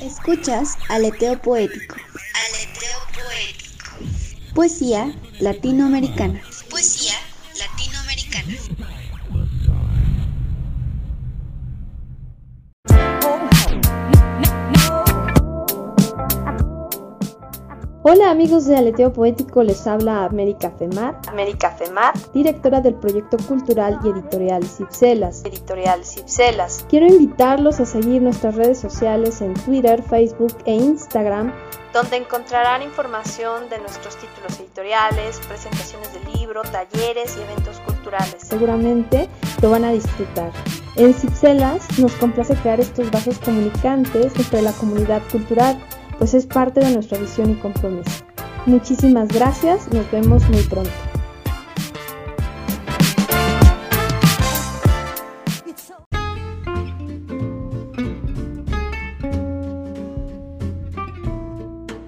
Escuchas Aleteo Poético. Aleteo Poético. Poesía latinoamericana. Poesía latinoamericana. Hola amigos de Aleteo Poético, les habla América Femat, América Femat, directora del proyecto cultural y editorial Cipselas. Editorial Cipselas. Quiero invitarlos a seguir nuestras redes sociales en Twitter, Facebook e Instagram, donde encontrarán información de nuestros títulos editoriales, presentaciones de libro, talleres y eventos culturales. Seguramente lo van a disfrutar. En Cipselas nos complace crear estos vasos comunicantes entre la comunidad cultural pues es parte de nuestra visión y compromiso. Muchísimas gracias, nos vemos muy pronto.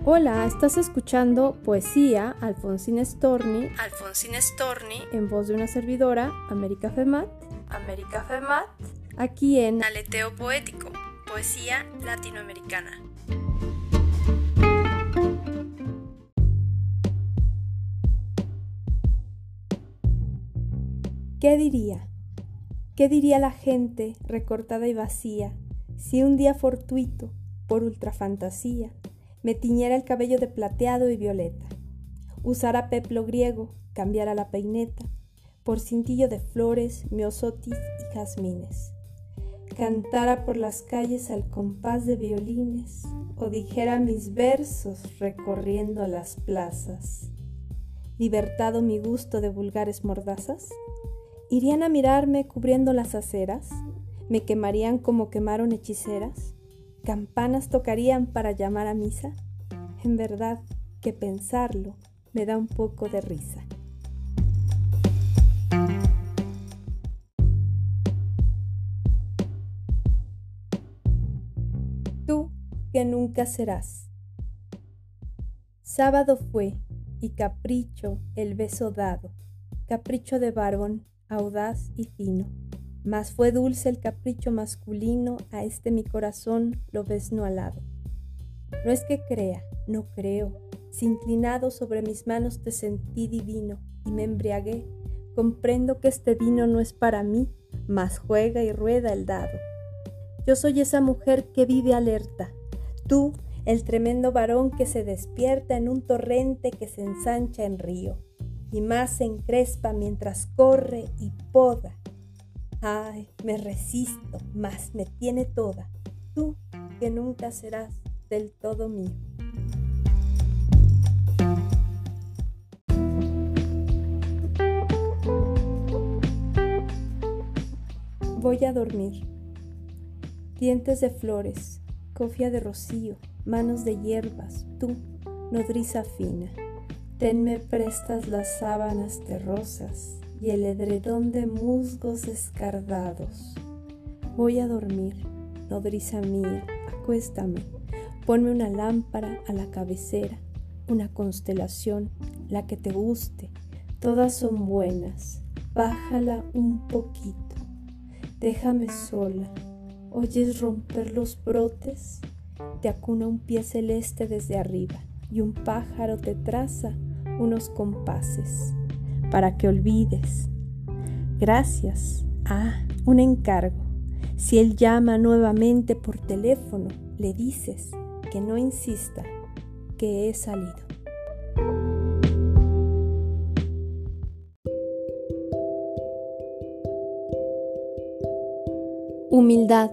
Hola, estás escuchando Poesía Alfonsín Storni, Alfonsín Storni, en voz de una servidora, América Femat, América Femat, aquí en Aleteo Poético, Poesía Latinoamericana. ¿Qué diría? ¿Qué diría la gente recortada y vacía si un día fortuito, por ultrafantasía, me tiñera el cabello de plateado y violeta? Usara peplo griego, cambiara la peineta por cintillo de flores, miosotis y jazmines. Cantara por las calles al compás de violines o dijera mis versos recorriendo las plazas. ¿Libertado mi gusto de vulgares mordazas? ¿Irían a mirarme cubriendo las aceras? ¿Me quemarían como quemaron hechiceras? ¿Campanas tocarían para llamar a misa? En verdad que pensarlo me da un poco de risa. Tú que nunca serás. Sábado fue y capricho el beso dado, capricho de varón audaz y fino. Mas fue dulce el capricho masculino, a este mi corazón lo ves no alado. No es que crea, no creo, si inclinado sobre mis manos te sentí divino y me embriagué, comprendo que este vino no es para mí, mas juega y rueda el dado. Yo soy esa mujer que vive alerta, tú, el tremendo varón que se despierta en un torrente que se ensancha en río y más se encrespa mientras corre y poda. Ay, me resisto, mas me tiene toda, tú que nunca serás del todo mío. Voy a dormir. Dientes de flores, cofia de rocío, manos de hierbas, tú, nodriza fina. Tenme prestas las sábanas terrosas y el edredón de musgos escardados. Voy a dormir, nodriza mía, acuéstame, ponme una lámpara a la cabecera, una constelación, la que te guste, todas son buenas, bájala un poquito, déjame sola, ¿oyes romper los brotes? Te acuna un pie celeste desde arriba y un pájaro te traza unos compases para que olvides. Gracias. Ah, un encargo. Si él llama nuevamente por teléfono, le dices que no insista, que he salido. Humildad.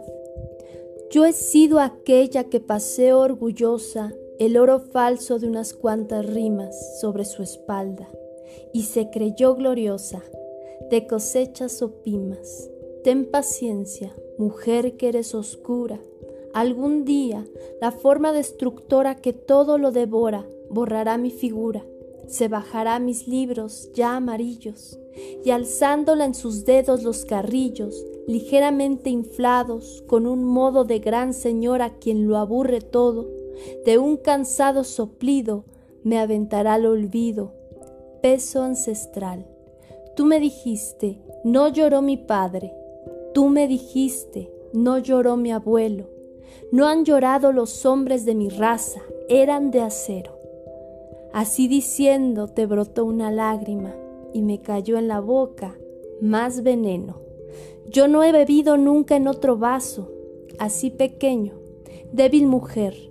Yo he sido aquella que paseo orgullosa el oro falso de unas cuantas rimas sobre su espalda, y se creyó gloriosa, de cosechas opimas. Ten paciencia, mujer que eres oscura. Algún día la forma destructora que todo lo devora borrará mi figura, se bajará mis libros ya amarillos, y alzándola en sus dedos los carrillos, ligeramente inflados, con un modo de gran señora quien lo aburre todo, de un cansado soplido me aventará al olvido, peso ancestral. Tú me dijiste, no lloró mi padre, Tú me dijiste, no lloró mi abuelo, no han llorado los hombres de mi raza, eran de acero. Así diciendo te brotó una lágrima y me cayó en la boca más veneno. Yo no he bebido nunca en otro vaso, así pequeño, débil mujer,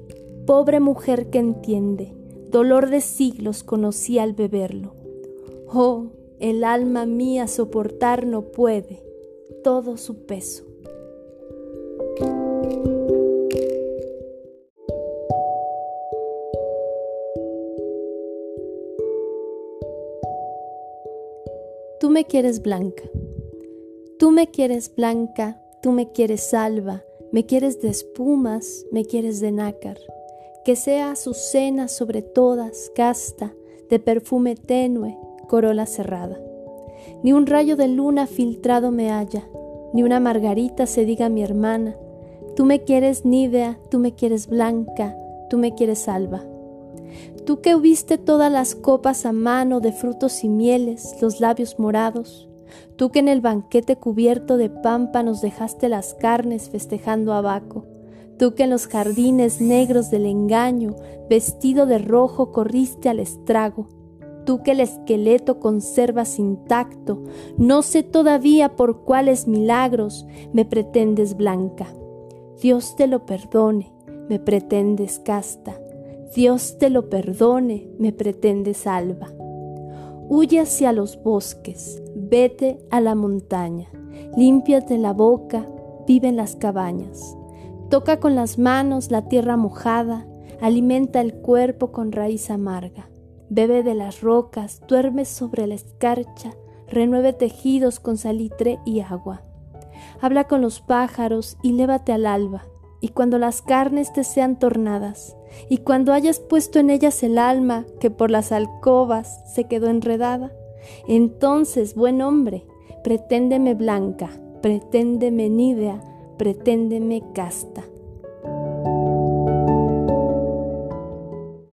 pobre mujer que entiende, dolor de siglos conocí al beberlo. Oh, el alma mía soportar no puede todo su peso. Tú me quieres blanca. Tú me quieres blanca, tú me quieres salva, me quieres de espumas, me quieres de nácar. Que sea azucena sobre todas, casta, de perfume tenue, corola cerrada. Ni un rayo de luna filtrado me halla, ni una margarita se diga mi hermana. Tú me quieres nívea, tú me quieres blanca, tú me quieres salva. Tú que hubiste todas las copas a mano de frutos y mieles, los labios morados, tú que en el banquete cubierto de pampa nos dejaste las carnes festejando abaco, tú que en los jardines negros del engaño, vestido de rojo, corriste al estrago, tú que el esqueleto conservas intacto, no sé todavía por cuáles milagros me pretendes blanca. Dios te lo perdone, me pretendes casta. Dios te lo perdone, me pretende salva. Huye hacia los bosques, vete a la montaña, límpiate la boca, vive en las cabañas. Toca con las manos la tierra mojada, alimenta el cuerpo con raíz amarga. Bebe de las rocas, duerme sobre la escarcha, renueve tejidos con salitre y agua. Habla con los pájaros y lévate al alba, y cuando las carnes te sean tornadas, y cuando hayas puesto en ellas el alma que por las alcobas se quedó enredada, entonces, buen hombre, preténdeme blanca, preténdeme nívea, preténdeme casta.